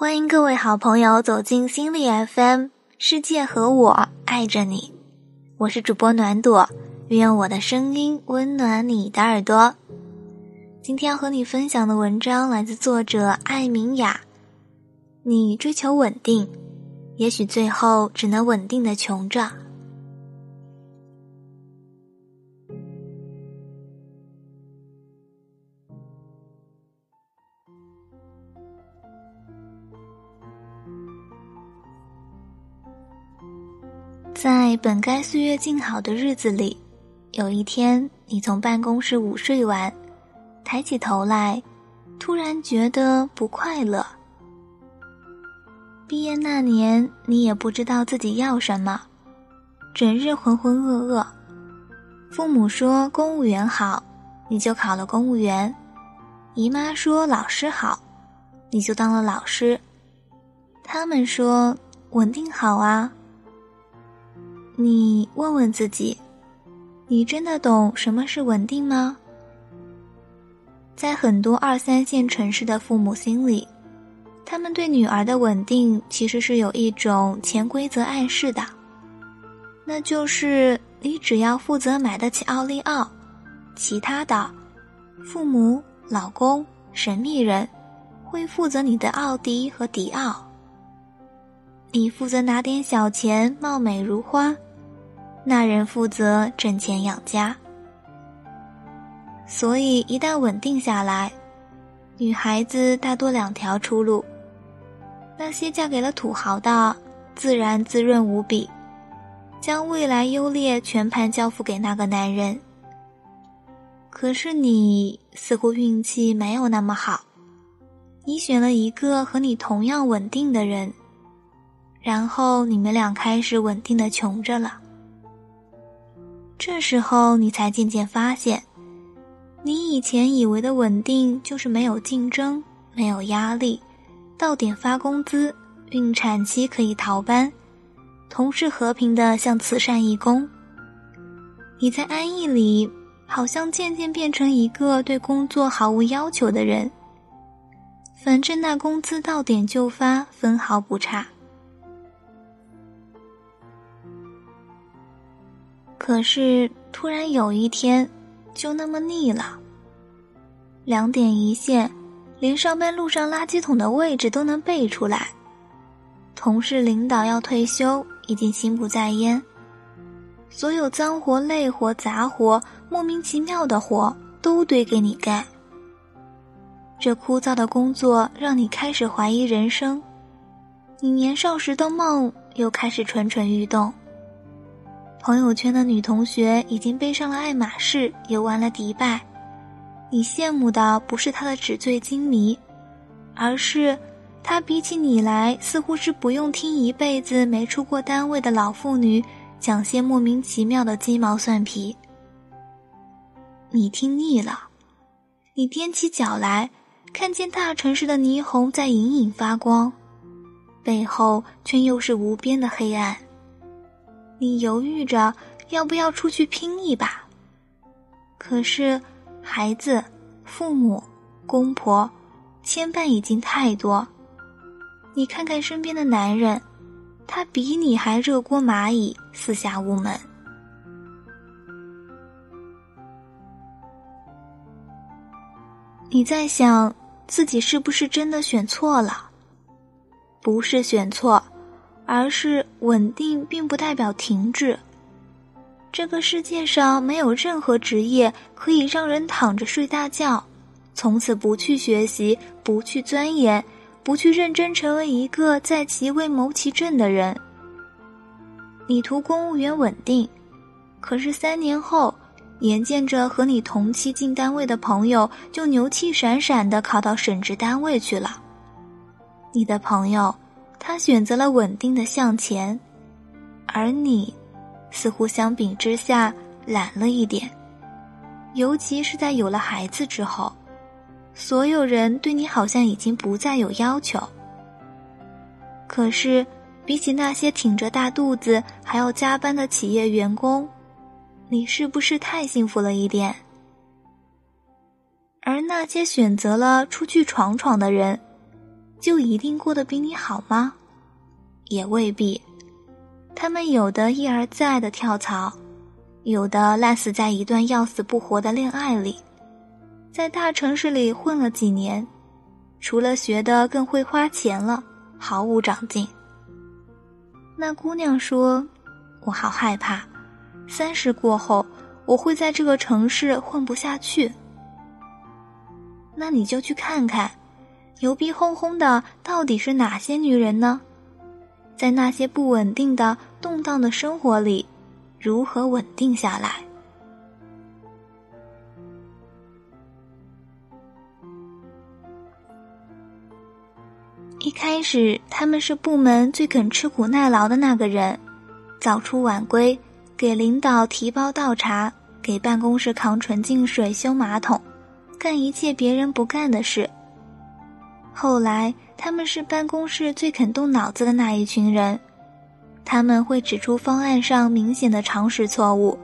欢迎各位好朋友走进心理 FM，世界和我爱着你，我是主播暖朵，愿我的声音温暖你的耳朵。今天要和你分享的文章来自作者艾明雅。你追求稳定，也许最后只能稳定的穷着。在本该岁月静好的日子里，有一天，你从办公室午睡完，抬起头来，突然觉得不快乐。毕业那年，你也不知道自己要什么，整日浑浑噩噩。父母说公务员好，你就考了公务员；姨妈说老师好，你就当了老师。他们说稳定好啊。你问问自己，你真的懂什么是稳定吗？在很多二三线城市的父母心里，他们对女儿的稳定其实是有一种潜规则暗示的，那就是你只要负责买得起奥利奥，其他的，父母、老公、神秘人，会负责你的奥迪和迪奥。你负责拿点小钱，貌美如花。那人负责挣钱养家，所以一旦稳定下来，女孩子大多两条出路：那些嫁给了土豪的，自然滋润无比，将未来优劣全盘交付给那个男人。可是你似乎运气没有那么好，你选了一个和你同样稳定的人，然后你们俩开始稳定的穷着了。这时候，你才渐渐发现，你以前以为的稳定就是没有竞争、没有压力，到点发工资，孕产期可以逃班，同事和平的像慈善义工。你在安逸里，好像渐渐变成一个对工作毫无要求的人，反正那工资到点就发，分毫不差。可是突然有一天，就那么腻了。两点一线，连上班路上垃圾桶的位置都能背出来。同事领导要退休，已经心不在焉。所有脏活累活杂活，莫名其妙的活都堆给你干。这枯燥的工作让你开始怀疑人生，你年少时的梦又开始蠢蠢欲动。朋友圈的女同学已经背上了爱马仕，游完了迪拜。你羡慕的不是她的纸醉金迷，而是她比起你来，似乎是不用听一辈子没出过单位的老妇女讲些莫名其妙的鸡毛蒜皮。你听腻了，你踮起脚来，看见大城市的霓虹在隐隐发光，背后却又是无边的黑暗。你犹豫着要不要出去拼一把，可是孩子、父母、公婆牵绊已经太多。你看看身边的男人，他比你还热锅蚂蚁，四下无门。你在想自己是不是真的选错了？不是选错。而是稳定，并不代表停滞。这个世界上没有任何职业可以让人躺着睡大觉，从此不去学习，不去钻研，不去认真成为一个在其位谋其政的人。你图公务员稳定，可是三年后，眼见着和你同期进单位的朋友就牛气闪闪的考到省直单位去了，你的朋友。他选择了稳定的向前，而你，似乎相比之下懒了一点。尤其是在有了孩子之后，所有人对你好像已经不再有要求。可是，比起那些挺着大肚子还要加班的企业员工，你是不是太幸福了一点？而那些选择了出去闯闯的人。就一定过得比你好吗？也未必。他们有的一而再的跳槽，有的烂死在一段要死不活的恋爱里，在大城市里混了几年，除了学的更会花钱了，毫无长进。那姑娘说：“我好害怕，三十过后我会在这个城市混不下去。”那你就去看看，牛逼哄哄的到底是哪些女人呢？在那些不稳定的、动荡的生活里，如何稳定下来？一开始，他们是部门最肯吃苦耐劳的那个人，早出晚归，给领导提包倒茶，给办公室扛纯净水、修马桶，干一切别人不干的事。后来。他们是办公室最肯动脑子的那一群人，他们会指出方案上明显的常识错误，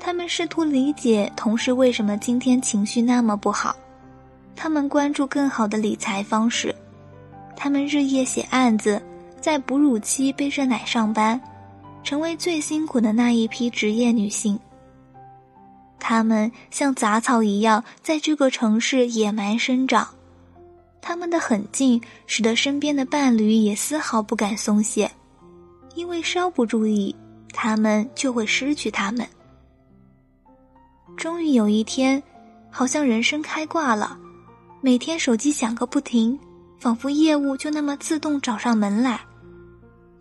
他们试图理解同事为什么今天情绪那么不好，他们关注更好的理财方式，他们日夜写案子，在哺乳期背着奶上班，成为最辛苦的那一批职业女性。他们像杂草一样在这个城市野蛮生长。他们的狠劲使得身边的伴侣也丝毫不敢松懈，因为稍不注意，他们就会失去他们。终于有一天，好像人生开挂了，每天手机响个不停，仿佛业务就那么自动找上门来。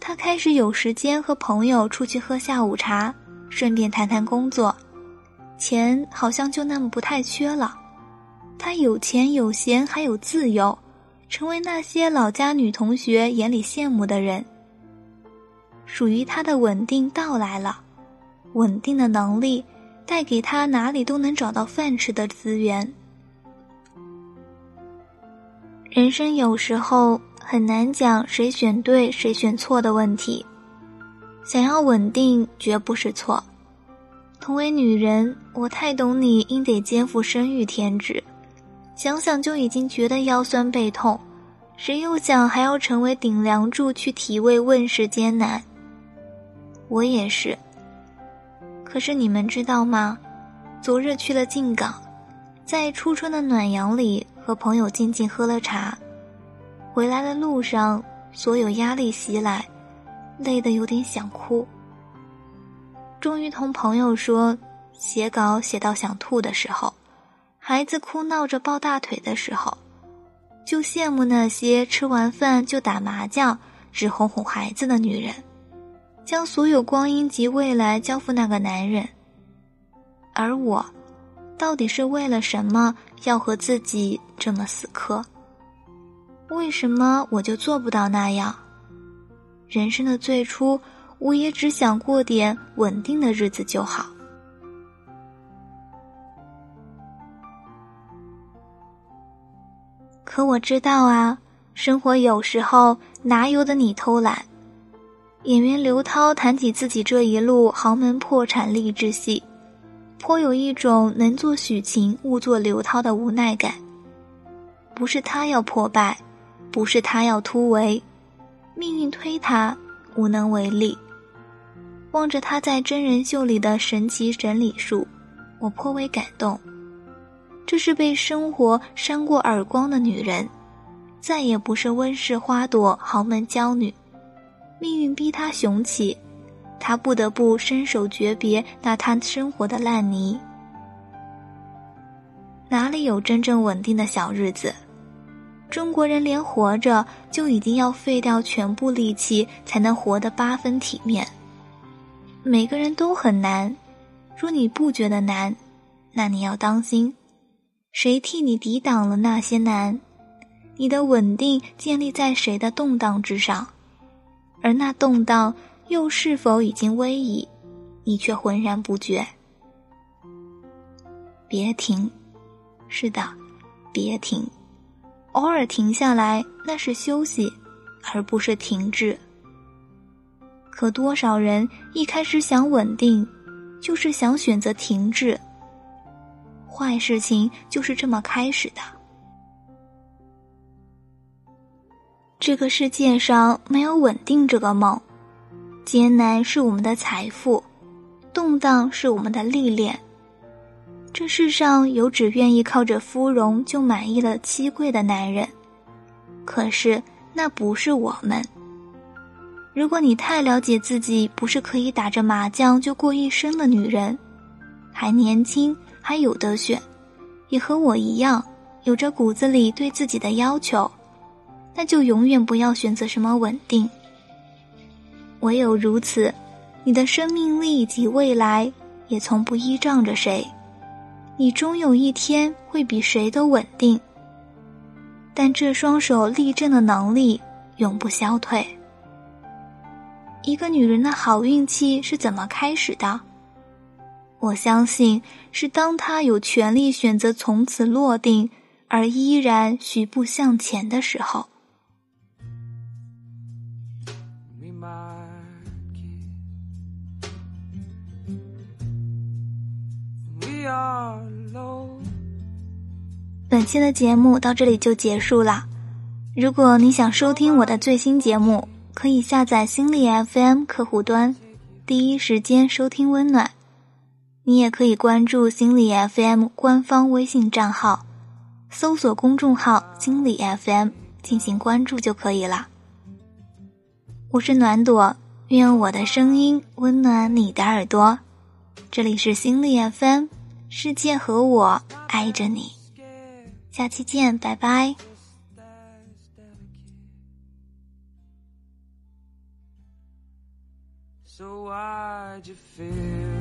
他开始有时间和朋友出去喝下午茶，顺便谈谈工作，钱好像就那么不太缺了。他有钱有闲还有自由，成为那些老家女同学眼里羡慕的人。属于他的稳定到来了，稳定的能力带给他哪里都能找到饭吃的资源。人生有时候很难讲谁选对谁选错的问题，想要稳定绝不是错。同为女人，我太懂你，应得肩负生育天职。想想就已经觉得腰酸背痛，谁又想还要成为顶梁柱去体味问世艰难？我也是。可是你们知道吗？昨日去了靖港，在初春的暖阳里和朋友静静喝了茶，回来的路上所有压力袭来，累得有点想哭。终于同朋友说，写稿写到想吐的时候。孩子哭闹着抱大腿的时候，就羡慕那些吃完饭就打麻将、只哄哄孩子的女人，将所有光阴及未来交付那个男人。而我，到底是为了什么要和自己这么死磕？为什么我就做不到那样？人生的最初，我也只想过点稳定的日子就好。可我知道啊，生活有时候哪由得你偷懒。演员刘涛谈起自己这一路豪门破产励志戏，颇有一种能做许晴勿做刘涛的无奈感。不是他要破败，不是他要突围，命运推他，无能为力。望着他在真人秀里的神奇整理术，我颇为感动。这是被生活扇过耳光的女人，再也不是温室花朵、豪门娇女。命运逼她雄起，她不得不伸手诀别那她生活的烂泥。哪里有真正稳定的小日子？中国人连活着就已经要废掉全部力气才能活得八分体面。每个人都很难，若你不觉得难，那你要当心。谁替你抵挡了那些难？你的稳定建立在谁的动荡之上？而那动荡又是否已经危矣？你却浑然不觉。别停，是的，别停。偶尔停下来，那是休息，而不是停滞。可多少人一开始想稳定，就是想选择停滞。坏事情就是这么开始的。这个世界上没有稳定这个梦，艰难是我们的财富，动荡是我们的历练。这世上有只愿意靠着芙蓉就满意了七贵的男人，可是那不是我们。如果你太了解自己，不是可以打着麻将就过一生的女人，还年轻，还有得选，也和我一样，有着骨子里对自己的要求，那就永远不要选择什么稳定。唯有如此，你的生命力及未来也从不依仗着谁，你终有一天会比谁都稳定。但这双手立正的能力永不消退。一个女人的好运气是怎么开始的？我相信是当他有权利选择从此落定，而依然徐步向前的时候。本期的节目到这里就结束了。如果你想收听我的最新节目，可以下载心理 FM 客户端，第一时间收听温暖。你也可以关注心理 FM 官方微信账号，搜索公众号“心理 FM” 进行关注就可以了。我是暖朵，愿我的声音温暖你的耳朵。这里是心理 FM，世界和我爱着你。下期见，拜拜。So id fill